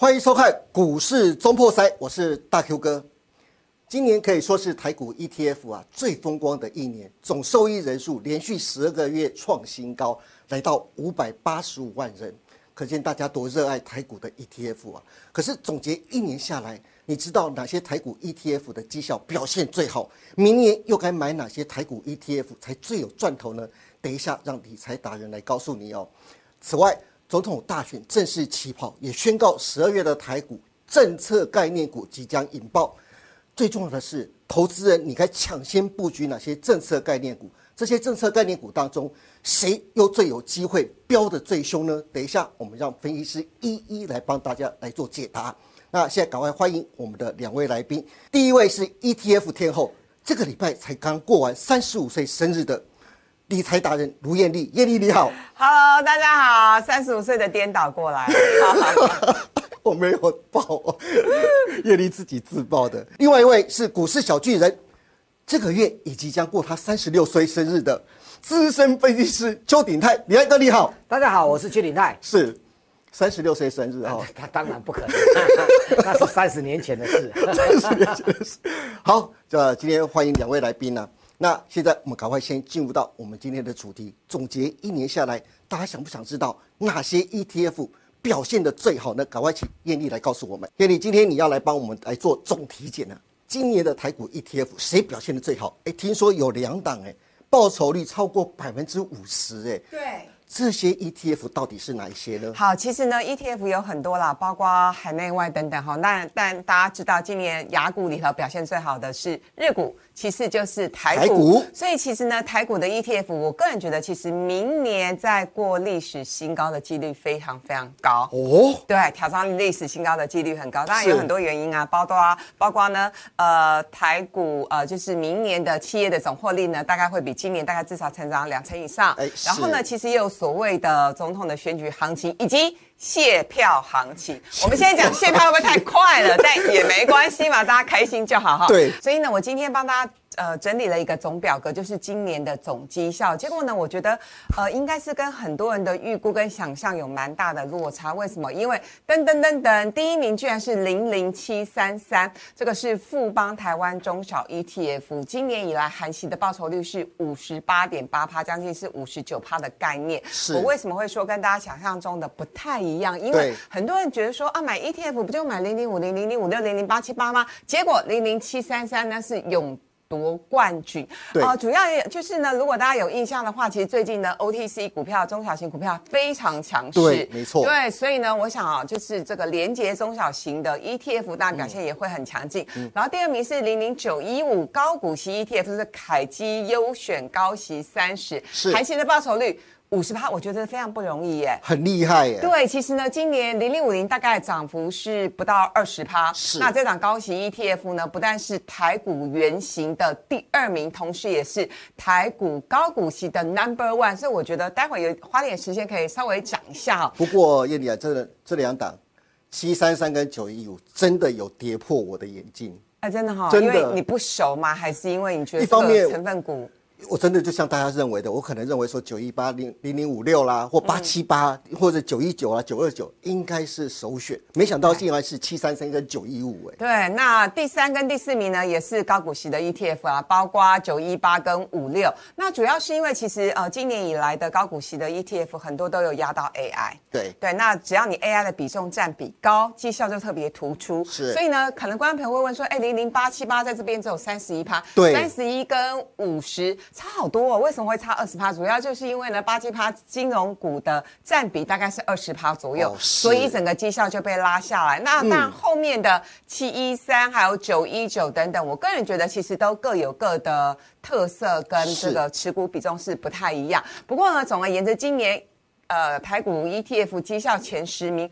欢迎收看股市中破塞，我是大 Q 哥。今年可以说是台股 ETF 啊最风光的一年，总受益人数连续十二个月创新高，来到五百八十五万人，可见大家多热爱台股的 ETF 啊。可是总结一年下来，你知道哪些台股 ETF 的绩效表现最好？明年又该买哪些台股 ETF 才最有赚头呢？等一下让理财达人来告诉你哦。此外，总统大选正式起跑，也宣告十二月的台股政策概念股即将引爆。最重要的是，投资人你该抢先布局哪些政策概念股？这些政策概念股当中，谁又最有机会飙得最凶呢？等一下，我们让分析师一一来帮大家来做解答。那现在赶快欢迎我们的两位来宾，第一位是 ETF 天后，这个礼拜才刚过完三十五岁生日的。理财达人卢艳丽，艳丽你好，Hello，大家好，三十五岁的颠倒过来，我没有报，艳丽自己自报的。另外一位是股市小巨人，这个月也即将过他三十六岁生日的。资深分析师邱鼎泰，李爱哥你好，大家好，我是邱鼎泰，是。三十六岁生日哈，他当然不可能，那是三十年前的事，三十年前的事。好，这今天欢迎两位来宾呢。那现在我们赶快先进入到我们今天的主题，总结一年下来，大家想不想知道哪些 ETF 表现的最好呢？赶快请艳丽来告诉我们。艳丽，今天你要来帮我们来做总体检呢？今年的台股 ETF 谁表现的最好？哎，听说有两档哎，报酬率超过百分之五十哎。对。这些 ETF 到底是哪一些呢？好，其实呢，ETF 有很多啦，包括海内外等等哈。那但大家知道，今年雅股里头表现最好的是日股，其次就是台股。所以其实呢，台股的 ETF，我个人觉得，其实明年再过历史新高的几率非常非常高哦。对，挑战历史新高的几率很高。当然有很多原因啊，包括包括呢，呃，台股呃，就是明年的企业的总获利呢，大概会比今年大概至少成长两成以上。哎，然后呢，其实也有。所谓的总统的选举行情以及卸票行情，我们现在讲卸票会不会太快了？但也没关系嘛，大家开心就好哈。对，所以呢，我今天帮大家。呃，整理了一个总表格，就是今年的总绩效。结果呢，我觉得，呃，应该是跟很多人的预估跟想象有蛮大的落差。为什么？因为噔噔噔噔，第一名居然是零零七三三，这个是富邦台湾中小 ETF，今年以来含息的报酬率是五十八点八趴，将近是五十九趴的概念。是。我为什么会说跟大家想象中的不太一样？因为很多人觉得说啊，买 ETF 不就买零零五零零零五六零零八七八吗？结果零零七三三呢是永。夺冠军。啊，主要就是呢，如果大家有印象的话，其实最近的 OTC 股票、中小型股票非常强势，对，没错，对，所以呢，我想啊，就是这个连接中小型的 ETF，大表现也会很强劲。然后第二名是零零九一五高股息 ETF，是凯基优选高息三十，是。还息的报酬率。五十趴，我觉得非常不容易耶，很厉害耶。对，其实呢，今年零零五零大概涨幅是不到二十趴。是。那这档高息 ETF 呢，不但是台股原型的第二名，同时也是台股高股息的 Number One。所以我觉得待会有花点时间可以稍微讲一下。不过叶丽啊，这这两档七三三跟九一五真的有跌破我的眼镜。哎，真的哈，真的。因为你不熟吗？还是因为你觉得一方面成分股？我真的就像大家认为的，我可能认为说九一八零零零五六啦，或八七八，或者九一九啊九二九应该是首选，没想到竟然是七三三跟九一五哎。对，那第三跟第四名呢，也是高股息的 ETF 啊，包括九一八跟五六。那主要是因为其实呃今年以来的高股息的 ETF 很多都有压到 AI。对对，那只要你 AI 的比重占比高，绩效就特别突出。是。所以呢，可能观众朋友会问说，哎，零零八七八在这边只有三十一趴，对，三十一跟五十。差好多哦，为什么会差二十趴？主要就是因为呢，八七趴金融股的占比大概是二十趴左右，所以整个绩效就被拉下来。那那后面的七一三还有九一九等等，我个人觉得其实都各有各的特色，跟这个持股比重是不太一样。不过呢，总而言之，今年呃台股 ETF 绩效前十名。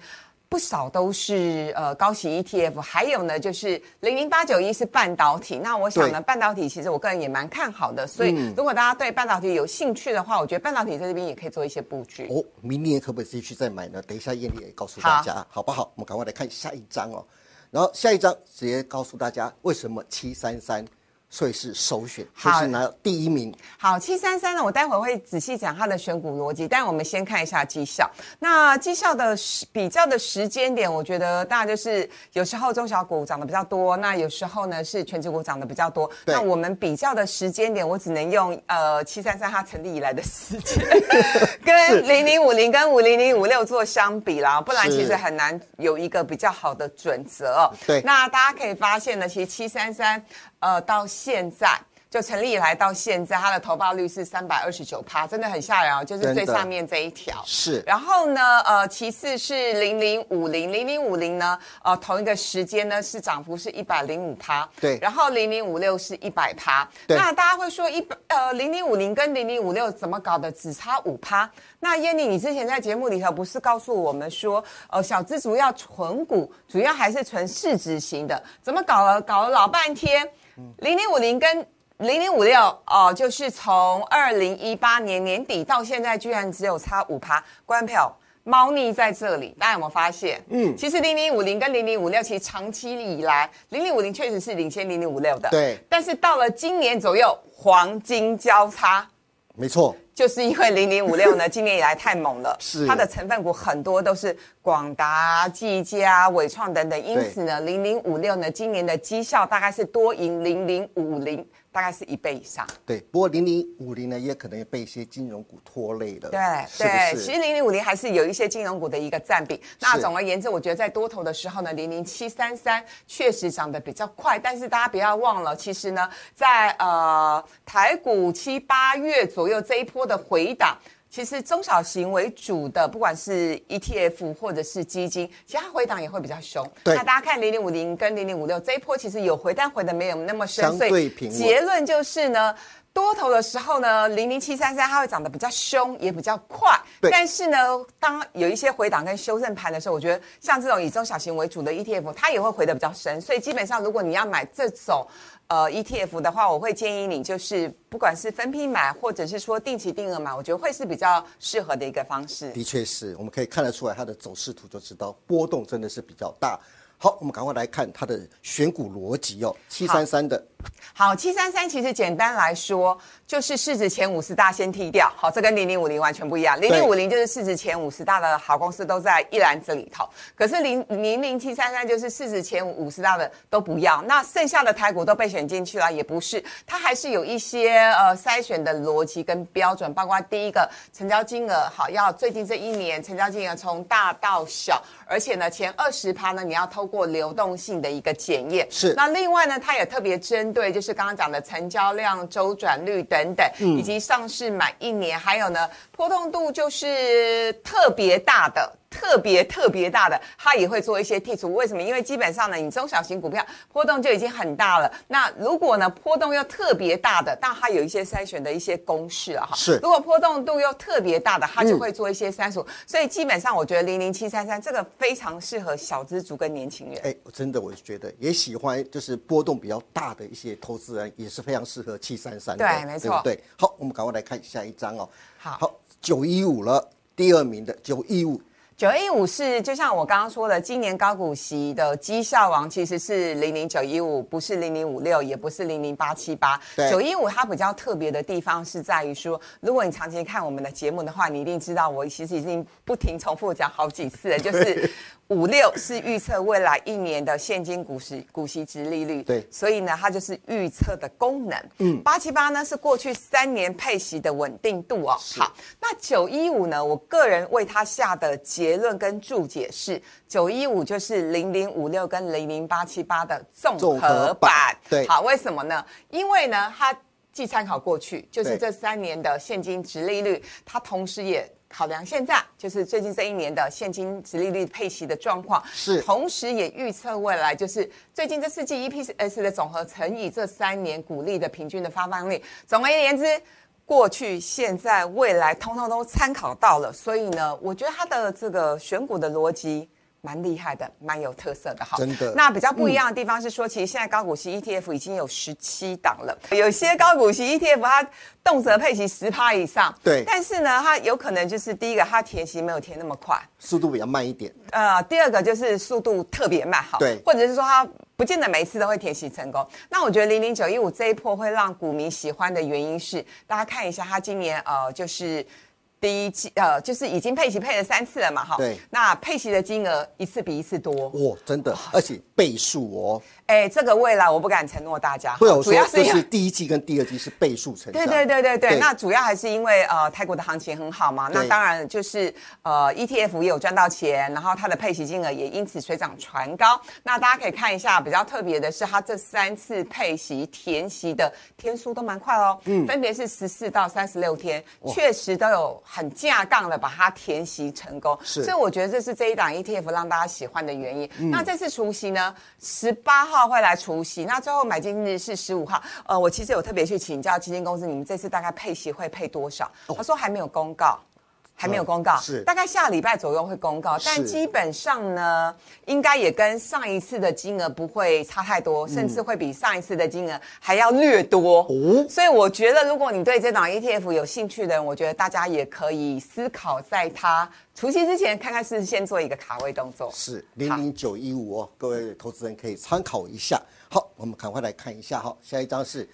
不少都是呃高息 ETF，还有呢就是零零八九一是半导体。那我想呢，半导体其实我个人也蛮看好的，所以如果大家对半导体有兴趣的话，我觉得半导体在这边也可以做一些布局。哦，明年可不可以继续再买呢？等一下艳丽也告诉大家，好不好？我们赶快来看下一张哦。然后下一张直接告诉大家为什么七三三所以是首选，就是拿第一名。好，七三三呢，我待会会仔细讲它的选股逻辑，但我们先看一下绩效。那绩效的比较的时间点，我觉得大家就是有时候中小股涨得比较多，那有时候呢是全职股涨得比较多。那我们比较的时间点，我只能用呃七三三它成立以来的时间，跟零零五零跟五零零五六做相比啦，不然其实很难有一个比较好的准则。对，那大家可以发现呢，其实七三三。呃，到现在就成立以来到现在，它的投报率是三百二十九趴，真的很吓人哦。就是最上面这一条是。然后呢，呃，其次是零零五零零零五零呢，呃，同一个时间呢是涨幅是一百零五趴。对。然后零零五六是一百趴。那大家会说一百呃零零五零跟零零五六怎么搞的？只差五趴？那燕妮，你之前在节目里头不是告诉我们说，呃，小资主要存股，主要还是存市值型的？怎么搞了？搞了老半天。零零五零跟零零五六哦，就是从二零一八年年底到现在，居然只有差五趴。观众朋友，猫腻在这里，大家有没有发现？嗯，其实零零五零跟零零五六，其实长期以来，零零五零确实是领先零零五六的。对。但是到了今年左右，黄金交叉。没错。就是因为零零五六呢，今年以来太猛了，是。它的成分股很多都是广达、技嘉、伟创等等，因此呢，零零五六呢，今年的绩效大概是多赢零零五零。大概是一倍以上。对，不过零零五零呢，也可能被一些金融股拖累了。对对，其实零零五零还是有一些金融股的一个占比。那总而言之，我觉得在多头的时候呢，零零七三三确实涨得比较快。但是大家不要忘了，其实呢，在呃台股七八月左右这一波的回档。其实中小型为主的，不管是 ETF 或者是基金，其他回档也会比较凶。对，那大家看零零五零跟零零五六这一波，其实有回，但回的没有那么深。相对平结论就是呢，多头的时候呢，零零七三三它会涨得比较凶，也比较快。但是呢，当有一些回档跟修正盘的时候，我觉得像这种以中小型为主的 ETF，它也会回得比较深。所以基本上，如果你要买这种。呃，ETF 的话，我会建议你就是不管是分批买，或者是说定期定额买，我觉得会是比较适合的一个方式。的确是，我们可以看得出来它的走势图就知道波动真的是比较大。好，我们赶快来看它的选股逻辑哦，七三三的。好，七三三其实简单来说就是市值前五十大先剔掉。好，这跟零零五零完全不一样。零零五零就是市值前五十大的好公司都在一篮子里头，可是零零零七三三就是市值前五十大的都不要，那剩下的台股都被选进去了，也不是，它还是有一些呃筛选的逻辑跟标准，包括第一个成交金额好，要最近这一年成交金额从大到小，而且呢前二十趴呢你要透过流动性的一个检验。是，那另外呢，它也特别针对就是。是刚刚讲的成交量、周转率等等，以及上市满一年，还有呢，波动度就是特别大的。特别特别大的，它也会做一些剔除。为什么？因为基本上呢，你中小型股票波动就已经很大了。那如果呢，波动又特别大的，但它有一些筛选的一些公式啊，哈。是。如果波动度又特别大的，它就会做一些删除。所以基本上，我觉得零零七三三这个非常适合小资族跟年轻人。哎，真的，我觉得也喜欢，就是波动比较大的一些投资人也是非常适合七三三。对，没错。对，好，我们赶快来看下一张哦。好，好，九一五了，第二名的九一五。九一五是就像我刚刚说的，今年高股息的绩效王其实是零零九一五，不是零零五六，也不是零零八七八。九一五它比较特别的地方是在于说，如果你长期看我们的节目的话，你一定知道我其实已经不停重复讲好几次了，就是。五六是预测未来一年的现金股息股息值利率，对，所以呢，它就是预测的功能。嗯，八七八呢是过去三年配息的稳定度哦。好，那九一五呢，我个人为它下的结论跟注解是，九一五就是零零五六跟零零八七八的综合版。对，好，为什么呢？因为呢，它既参考过去，就是这三年的现金值利率，它同时也。考量现在就是最近这一年的现金值利率配息的状况，是，同时也预测未来就是最近这四季 EPS 的总和乘以这三年股利的平均的发放率。总而言之，过去、现在、未来，通通都参考到了。所以呢，我觉得它的这个选股的逻辑蛮厉害的，蛮有特色的哈。真的。那比较不一样的地方是说，其实现在高股息 ETF 已经有十七档了，有些高股息 ETF 它动辄配息十趴以上。对。但是呢，它有可能就是第一个，它填息没有填那么快，速度比较慢一点。呃，第二个就是速度特别慢，哈。对。或者是说它不见得每一次都会填息成功。那我觉得零零九一五这一波会让股民喜欢的原因是，大家看一下它今年呃就是。第一季呃，就是已经配齐配了三次了嘛，哈。对。那配齐的金额一次比一次多。哇，真的，而且倍数哦。哎，这个未来我不敢承诺大家，主要是就是第一季跟第二季是倍数成长。对对对对对，那主要还是因为呃泰国的行情很好嘛，那当然就是呃 ETF 也有赚到钱，然后它的配息金额也因此水涨船高。那大家可以看一下，比较特别的是它这三次配息填息的天数都蛮快哦，嗯，分别是十四到三十六天，确实都有很架杠的把它填息成功。是，所以我觉得这是这一档 ETF 让大家喜欢的原因。那这次除夕呢，十八号。会来除息，那最后买进日是十五号。呃，我其实有特别去请教基金公司，你们这次大概配息会配多少？他说还没有公告，还没有公告，是大概下礼拜左右会公告。但基本上呢，应该也跟上一次的金额不会差太多，甚至会比上一次的金额还要略多。哦，所以我觉得，如果你对这档 ETF 有兴趣的人，我觉得大家也可以思考在它。除夕之前，看看是先做一个卡位动作，是零零九一五哦，各位投资人可以参考一下。好，我们赶快来看一下哈，下一张是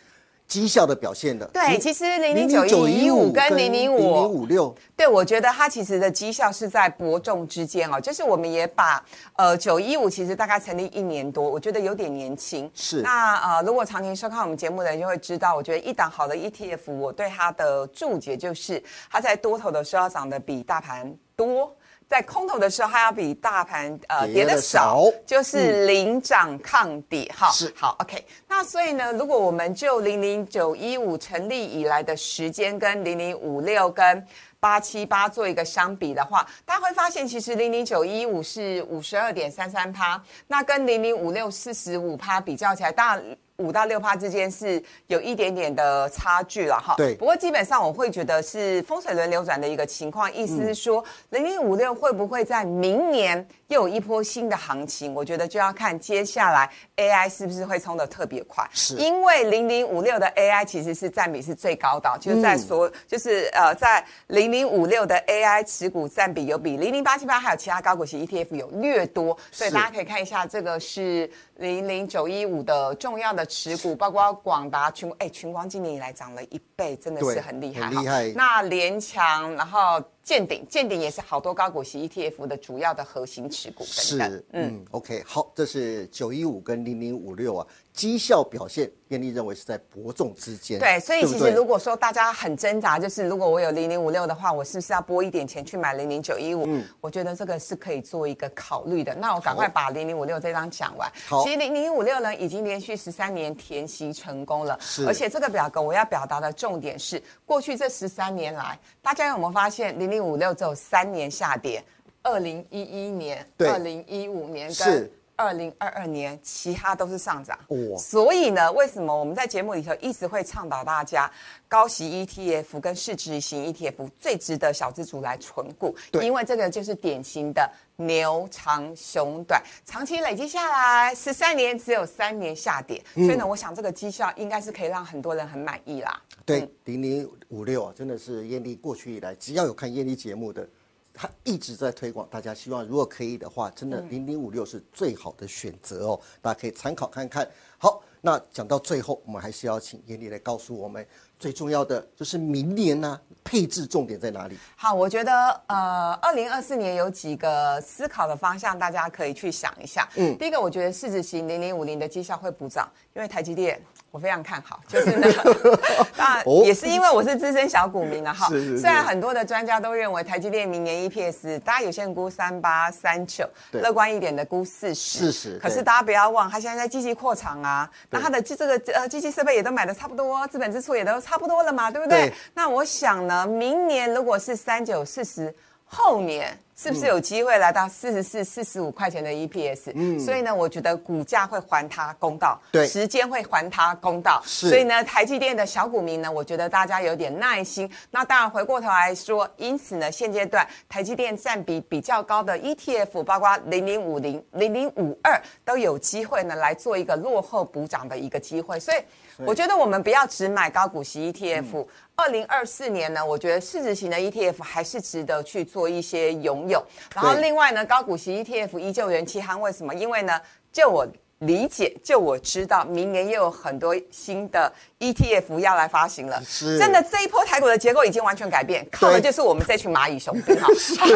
绩效的表现的。对，其实零零九一五跟零零五零五六，对我觉得它其实的绩效是在伯仲之间哦。就是我们也把呃九一五其实大概成立一年多，我觉得有点年轻。是。那呃，如果常年收看我们节目的人就会知道，我觉得一档好的 ETF，我对它的注解就是，它在多头的时候涨得比大盘。多在空头的时候，它要比大盘呃跌的少，就是领涨抗跌哈。是好，OK。那所以呢，如果我们就零零九一五成立以来的时间跟零零五六跟八七八做一个相比的话，大家会发现其实零零九一五是五十二点三三趴，那跟零零五六四十五趴比较起来，当然。五到六趴之间是有一点点的差距了哈。对。不过基本上我会觉得是风水轮流转的一个情况，意思是说零零五六会不会在明年又有一波新的行情？我觉得就要看接下来 AI 是不是会冲的特别快。是。因为零零五六的 AI 其实是占比是最高的，就是在所就是呃在零零五六的 AI 持股占比有比零零八七八还有其他高股息 ETF 有略多，所以大家可以看一下这个是零零九一五的重要的。持股包括广达群，哎，群光今年以来涨了一倍，真的是很厉害厉害。那联强，然后建鼎，建鼎也是好多高股息 ETF 的主要的核心持股。是，嗯，OK，好，这是九一五跟零零五六啊。绩效表现，艳丽认为是在伯仲之间。对，所以其实如果说大家很挣扎，就是如果我有零零五六的话，我是不是要拨一点钱去买零零九一五？嗯，我觉得这个是可以做一个考虑的。那我赶快把零零五六这张讲完。好，其实零零五六呢，已经连续十三年填息成功了。是，而且这个表格我要表达的重点是，过去这十三年来，大家有没有发现零零五六只有三年下跌？二零一一年、二零一五年跟。二零二二年，其他都是上涨。哦，所以呢，为什么我们在节目里头一直会倡导大家高息 ETF 跟市值型 ETF 最值得小资族来存股？因为这个就是典型的牛长熊短，长期累积下来十三年只有三年下跌，所以呢，我想这个绩效应该是可以让很多人很满意啦。对，零零五六啊，真的是艳丽过去以来只要有看艳丽节目的。他一直在推广，大家希望如果可以的话，真的零零五六是最好的选择哦，大家可以参考看看。好，那讲到最后，我们还是要请严丽来告诉我们最重要的就是明年呢配置重点在哪里？好，我觉得呃，二零二四年有几个思考的方向，大家可以去想一下。嗯，第一个，我觉得市值型零零五零的绩效会补涨，因为台积电。我非常看好，就是那个，那也是因为我是资深小股民了哈。虽然很多的专家都认为台积电明年 EPS，大家有些人估三八三九，乐观一点的估四十。四十。可是大家不要忘，它现在在积极扩厂啊，那它的这个呃机器设备也都买的差不多，资本支出也都差不多了嘛，对不对？那我想呢，明年如果是三九四十，后年是不是有机会来到四十四、四十五块钱的 EPS？嗯，所以呢，我觉得股价会还它公道，对，时间会还它公道。是，所以呢，台积电的小股民呢，我觉得大家有点耐心。那当然，回过头来说，因此呢，现阶段台积电占比比较高的 ETF，包括零零五零、零零五二，都有机会呢来做一个落后补涨的一个机会。所以，我觉得我们不要只买高股息 ETF。二零二四年呢，我觉得市值型的 ETF 还是值得去做一些拥有。然后另外呢，高股息 ETF 依旧人气夯，为什么？因为呢，就我理解，就我知道，明年又有很多新的 ETF 要来发行了。是，真的这一波台股的结构已经完全改变，靠的就是我们这群蚂蚁雄兵哈。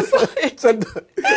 真的，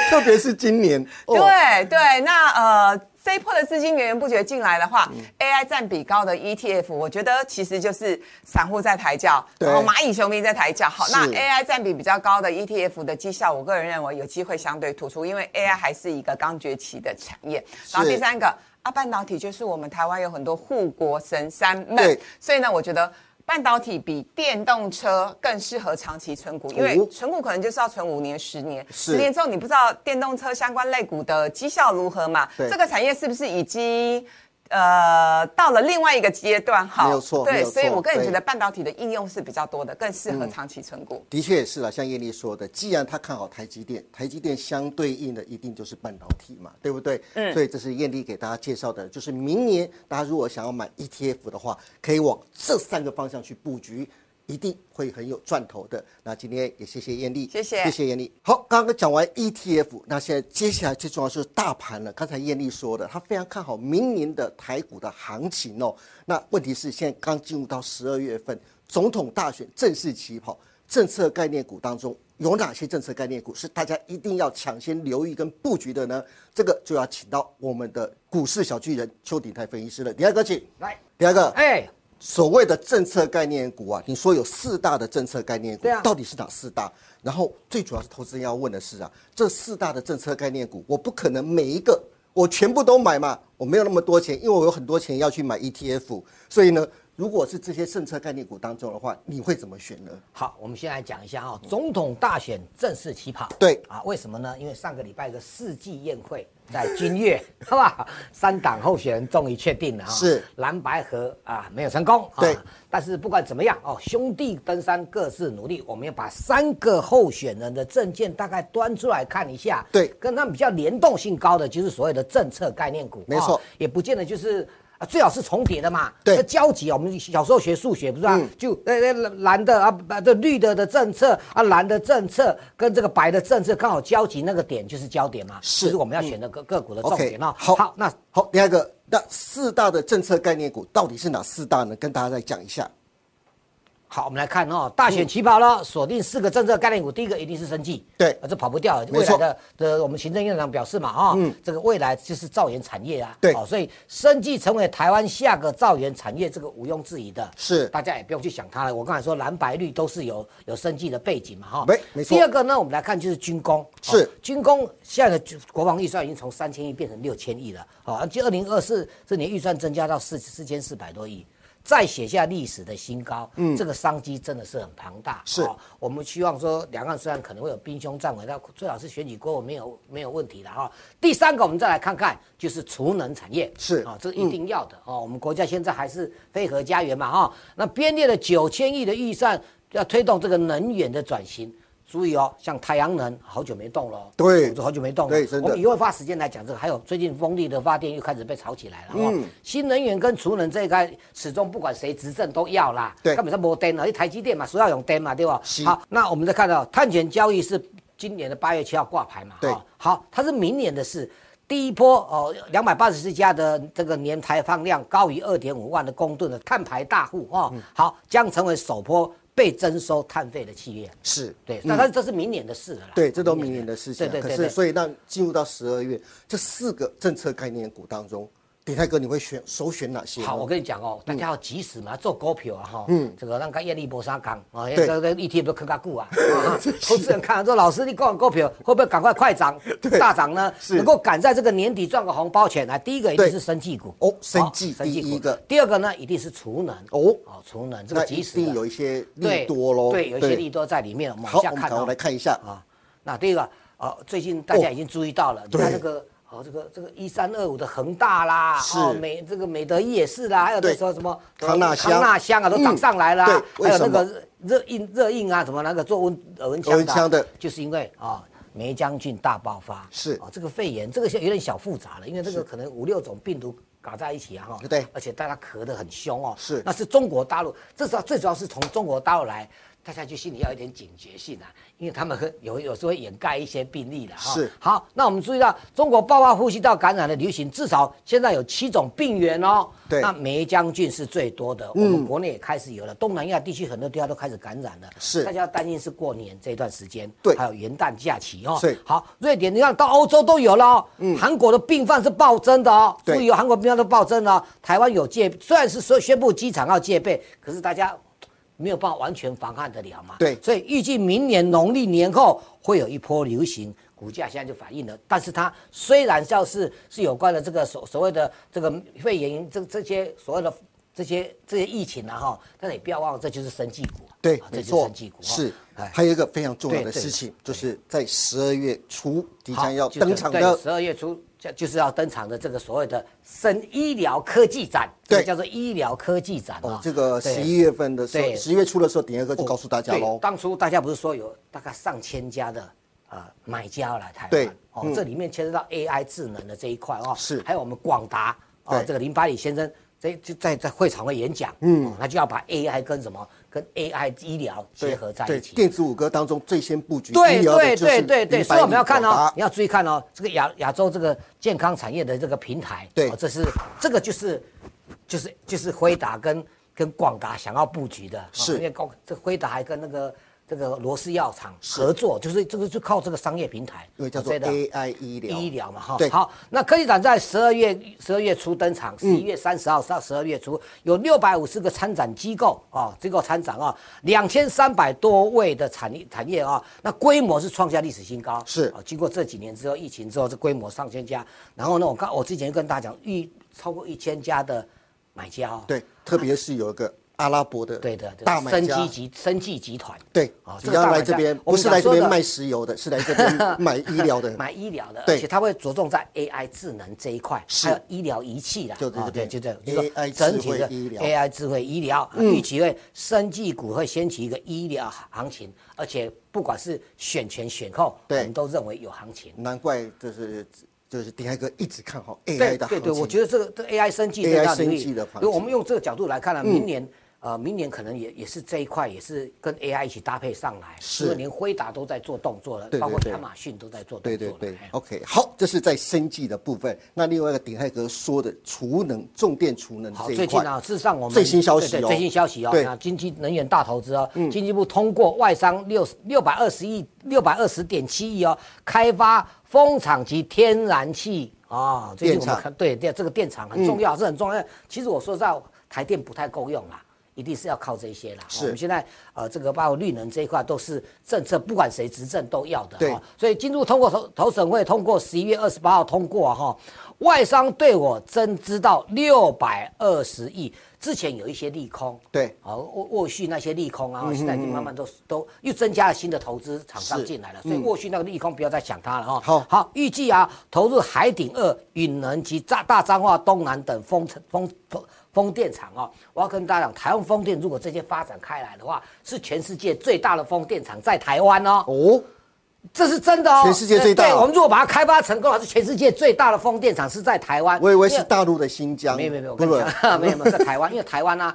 特别是今年。对对，那呃。这一波的资金源源不绝进来的话，AI 占比高的 ETF，我觉得其实就是散户在抬轿，然后蚂蚁雄兵在抬轿。好，那 AI 占比比较高的 ETF 的绩效，我个人认为有机会相对突出，因为 AI 还是一个刚崛起的产业。然后第三个，啊，半导体就是我们台湾有很多护国神山们，所以呢，我觉得。半导体比电动车更适合长期存股，因为存股可能就是要存五年、十年，十年之后你不知道电动车相关类股的绩效如何嘛？这个产业是不是已经？呃，到了另外一个阶段，哈，没有错，对，所以我个人觉得半导体的应用是比较多的，更适合长期存股。的确也是了，像叶丽说的，既然他看好台积电，台积电相对应的一定就是半导体嘛，对不对？嗯，所以这是艳丽给大家介绍的，就是明年大家如果想要买 ETF 的话，可以往这三个方向去布局。一定会很有赚头的。那今天也谢谢艳丽，谢谢，谢谢艳丽。好，刚刚讲完 ETF，那现在接下来最重要是大盘了。刚才艳丽说的，她非常看好明年的台股的行情哦。那问题是现在刚进入到十二月份，总统大选正式起跑，政策概念股当中有哪些政策概念股是大家一定要抢先留意跟布局的呢？这个就要请到我们的股市小巨人邱鼎泰分析师了。第二个，请来。第二个，哎。所谓的政策概念股啊，你说有四大的政策概念股，到底是哪四大？然后最主要是投资人要问的是啊，这四大的政策概念股，我不可能每一个我全部都买嘛，我没有那么多钱，因为我有很多钱要去买 ETF，所以呢。如果是这些政策概念股当中的话，你会怎么选呢？好，我们先来讲一下啊，总统大选正式起跑。对啊，为什么呢？因为上个礼拜的世纪宴会在君悦，好吧？三党候选人终于确定了啊，是蓝白河啊没有成功。对，但是不管怎么样哦，兄弟登山各自努力，我们要把三个候选人的证件大概端出来看一下。对，跟他们比较联动性高的就是所谓的政策概念股。没错，也不见得就是。啊，最好是重叠的嘛。对，交集啊，我们小时候学数学不是啊？就呃呃蓝的啊，这绿的的政策啊，蓝的政策跟这个白的政策刚好交集，那个点就是焦点嘛。是，我们要选的个个股的重点哦。好，好，那好，第二个，那四大的政策概念股到底是哪四大呢？跟大家再讲一下。好，我们来看哦，大选起跑了，锁定四个政策概念股。第一个一定是生技，对，啊，这跑不掉。未来的的，我们行政院长表示嘛，啊，嗯，这个未来就是造园产业啊，对，好，所以生技成为台湾下个造园产业，这个毋庸置疑的。是，大家也不用去想它了。我刚才说蓝白绿都是有有生技的背景嘛，哈，没没错。第二个呢，我们来看就是军工，是军工现在的国防预算已经从三千亿变成六千亿了，好，就二零二四这年预算增加到四四千四百多亿。再写下历史的新高，嗯，这个商机真的是很庞大。是，我们希望说，两岸虽然可能会有兵凶战危，但最好是选举过后没有没有问题的哈。第三个，我们再来看看，就是储能产业，是啊，这一定要的哦。我们国家现在还是非核家园嘛哈，那编列了九千亿的预算，要推动这个能源的转型。注意哦，像太阳能好久没动了，对，好久没动了。对，我们以后花时间来讲这个。还有最近风力的发电又开始被炒起来了。嗯，新能源跟储能这一块，始终不管谁执政都要啦。对，根本上没电了，因为台积电嘛，说要用电嘛，对吧？好，那我们再看到碳权交易是今年的八月七号挂牌嘛？对，好，它是明年的事。第一波哦，两百八十四家的这个年排放量高于二点五万的公吨的碳排大户哦，好，将成为首波。被征收碳费的企业是对，那它这是明年的事了。对，这都明年的事情。对对对。可是，所以让进入到十二月，这四个政策概念股当中。鼎泰哥，你会选首选哪些？好，我跟你讲哦，大家要及时嘛，做股票啊哈。嗯。这个让个艳丽博沙讲啊，这个 ETF 都坑卡股啊。投资人看说，老师你讲股票会不会赶快快涨、大涨呢？能够赶在这个年底赚个红包钱来，第一个一定是生技股哦，生技第一个。第二个呢，一定是储能哦，哦，储能这个及时。一定有一些利多喽。对，有一些利多在里面。我们往下看，我们来看一下啊。那第一个。啊，最近大家已经注意到了，你看这个哦，这个这个一三二五的恒大啦，是。美这个美德也是啦，还有那说什么康纳香康纳香啊，都涨上来了，还有那个热印热印啊，什么那个做温耳温枪的，就是因为啊。梅将军大爆发是。啊，这个肺炎这个有点小复杂了，因为这个可能五六种病毒搞在一起啊，哈，对，而且大家咳得很凶哦，是，那是中国大陆，这是最主要是从中国大陆来。大家就心里要有点警觉性啊，因为他们会有有时候会掩盖一些病例的哈。是。好，那我们注意到中国爆发呼吸道感染的流行，至少现在有七种病源哦。对。那梅将军是最多的，我们国内也开始有了，东南亚地区很多地方都开始感染了。是。大家要担心是过年这段时间，对，还有元旦假期哦。是。好，瑞典你看到欧洲都有了哦。嗯。韩国的病犯是暴增的哦。对。有韩国病犯都暴增了，台湾有戒，虽然是说宣布机场要戒备，可是大家。没有办法完全防范得了嘛？对，所以预计明年农历年后会有一波流行，股价现在就反映了。但是它虽然叫是是有关的这个所所谓的这个肺炎这这些所谓的这些这些疫情啊哈，但是你不要忘了，这就是生技股。对，没错，是。还有一个非常重要的事情，就是在十二月初即将要登场的十二月初。就就是要登场的这个所谓的生医疗科技展，对，叫做医疗科技展哦。这个十一月份的时候，十月初的时候，鼎业哥就告诉大家喽。当初大家不是说有大概上千家的呃买家来台湾？对，哦，这里面牵涉到 AI 智能的这一块哦，是，还有我们广达哦，这个林百里先生。在就在在会场会演讲，嗯，他就要把 AI 跟什么跟 AI 医疗结合在一起。电子五哥当中最先布局对对对对对，所以我们要看哦，你要注意看哦，这个亚亚洲这个健康产业的这个平台，对，这是这个就是就是就是辉达跟跟广达想要布局的，是因为高这辉达还跟那个。这个罗氏药厂合作，就是这个就靠这个商业平台，因为叫做 AI 医疗医疗嘛哈。对，好，那科技展在十二月十二月初登场，十一月三十号到十二月初有六百五十个参展机构啊，机构参展啊，两千三百多位的产业产业啊，那规模是创下历史新高。是啊，经过这几年之后，疫情之后，这规模上千家。然后呢，我刚我之前就跟大家讲，一超过一千家的买家。对，特别是有一个。阿拉伯的对的大买家，生集生技集团。对啊，只要来这边，不是来这边卖石油的，是来这边 买医疗的，买医疗的，而且他会着重在 AI 智能这一块，还有医疗仪器啦，对对对，就这 AI 整体的 AI 智慧医疗，预期会生技股会掀起一个医疗行情，而且不管是选前选后，我们都认为有行情，难怪就是就是丁海哥一直看好 AI 的，对对，我觉得这个这 AI 生技 AI 生技的，因为我们用这个角度来看呢，明年。呃，明年可能也也是这一块，也是跟 AI 一起搭配上来，是连辉达都在做动作了，包括亚马逊都在做动作。对对对，OK，好，这是在生技的部分。那另外一个鼎泰哥说的储能、重电储能这一块，最近啊，事实上我们最新消息哦，最新消息哦，那经济能源大投资哦，经济部通过外商六六百二十亿、六百二十点七亿哦，开发风场及天然气啊，电厂对电这个电厂很重要，是很重要。其实我说实在，台电不太够用啦。一定是要靠这些啦。是，我们现在呃，这个包括绿能这一块都是政策，不管谁执政都要的。对，所以进入通过投投审会通过，十一月二十八号通过哈。外商对我增资到六百二十亿，之前有一些利空。对，啊沃沃旭那些利空啊，现在已经慢慢都都又增加了新的投资厂商进来了，所以沃旭那个利空不要再想它了哈。好，好，预计啊，投入海鼎二、允能及大大彰化、东南等风风风。风电厂哦，我要跟大家讲，台湾风电如果这些发展开来的话，是全世界最大的风电厂在台湾哦。哦，这是真的哦。全世界最大。对，我们如果把它开发成功它，是全世界最大的风电厂是在台湾。我以为是大陆的新疆。没有没有没有，我跟你讲，没有没有在台湾，因为台湾呢。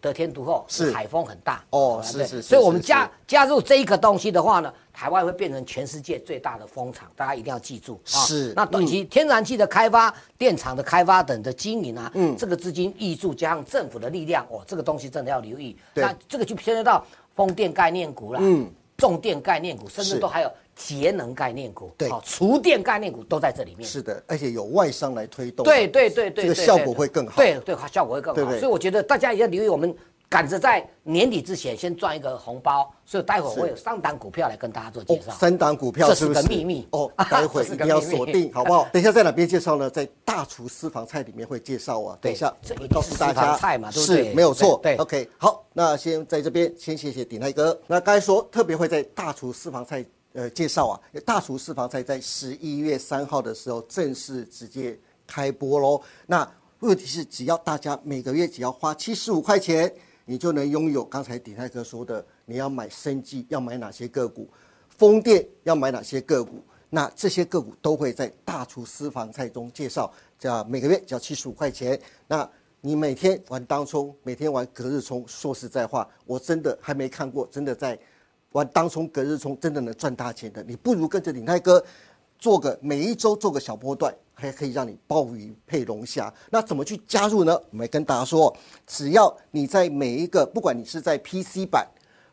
得天独厚，是。海风很大哦，是是，所以我们加加入这一个东西的话呢，台湾会变成全世界最大的风场，大家一定要记住啊。是，那短期天然气的开发、电厂的开发等的经营啊，嗯，这个资金挹注加上政府的力量，哦，这个东西真的要留意。那这个就牵涉到风电概念股啦，嗯，重电概念股，甚至都还有。节能概念股，对，厨电概念股都在这里面。是的，而且有外商来推动。对对对对，这个效果会更好。对对，效果会更好。所以我觉得大家也要留意，我们赶着在年底之前先赚一个红包。所以待会我有三档股票来跟大家做介绍。三档股票是不是秘密？哦，待会 一定要锁定，好不好？等一下在哪边介绍呢？在大厨私房菜里面会介绍啊。等一下会告诉大家，菜嘛，是没有错。对，OK，好，那先在这边先谢谢鼎泰哥。那刚才说特别会在大厨私房菜。呃介绍啊，大厨私房菜在十一月三号的时候正式直接开播喽。那问题是，只要大家每个月只要花七十五块钱，你就能拥有刚才鼎泰哥说的，你要买生计要买哪些个股，风电要买哪些个股，那这些个股都会在大厨私房菜中介绍。叫每个月只要七十五块钱，那你每天玩当冲，每天玩隔日冲，说实在话，我真的还没看过，真的在玩当冲、隔日冲，真的能赚大钱的。你不如跟着鼎泰哥做个每一周做个小波段。还可以让你鲍鱼配龙虾，那怎么去加入呢？我们跟大家说，只要你在每一个，不管你是在 PC 版，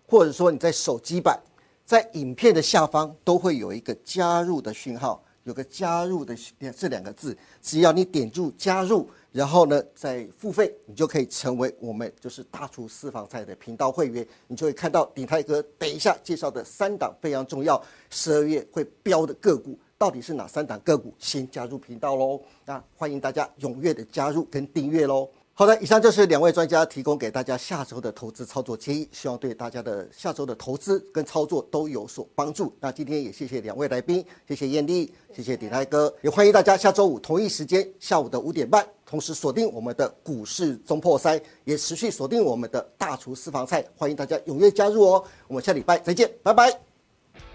或者说你在手机版，在影片的下方都会有一个加入的讯号，有个加入的这两个字，只要你点住加入，然后呢再付费，你就可以成为我们就是大厨私房菜的频道会员，你就会看到鼎泰哥等一下介绍的三档非常重要，十二月会标的个股。到底是哪三档个股？先加入频道喽！那欢迎大家踊跃的加入跟订阅喽。好的，以上就是两位专家提供给大家下周的投资操作建议，希望对大家的下周的投资跟操作都有所帮助。那今天也谢谢两位来宾，谢谢艳丽，谢谢鼎泰哥，也欢迎大家下周五同一时间下午的五点半，同时锁定我们的股市中破塞，也持续锁定我们的大厨私房菜，欢迎大家踊跃加入哦。我们下礼拜再见，拜拜。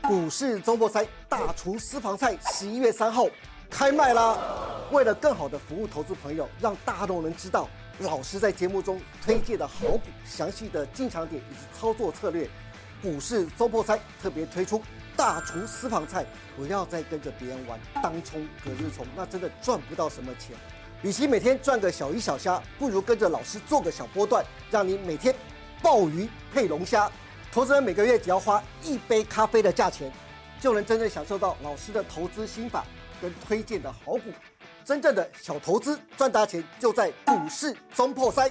股市周末赛大厨私房菜十一月三号开卖啦！为了更好的服务投资朋友，让大家都能知道老师在节目中推荐的好股、详细的进场点以及操作策略，股市周末赛特别推出大厨私房菜。不要再跟着别人玩当冲、隔日冲，那真的赚不到什么钱。与其每天赚个小鱼小虾，不如跟着老师做个小波段，让你每天鲍鱼配龙虾。投资人每个月只要花一杯咖啡的价钱，就能真正享受到老师的投资心法跟推荐的好股。真正的小投资赚大钱，就在股市中破塞。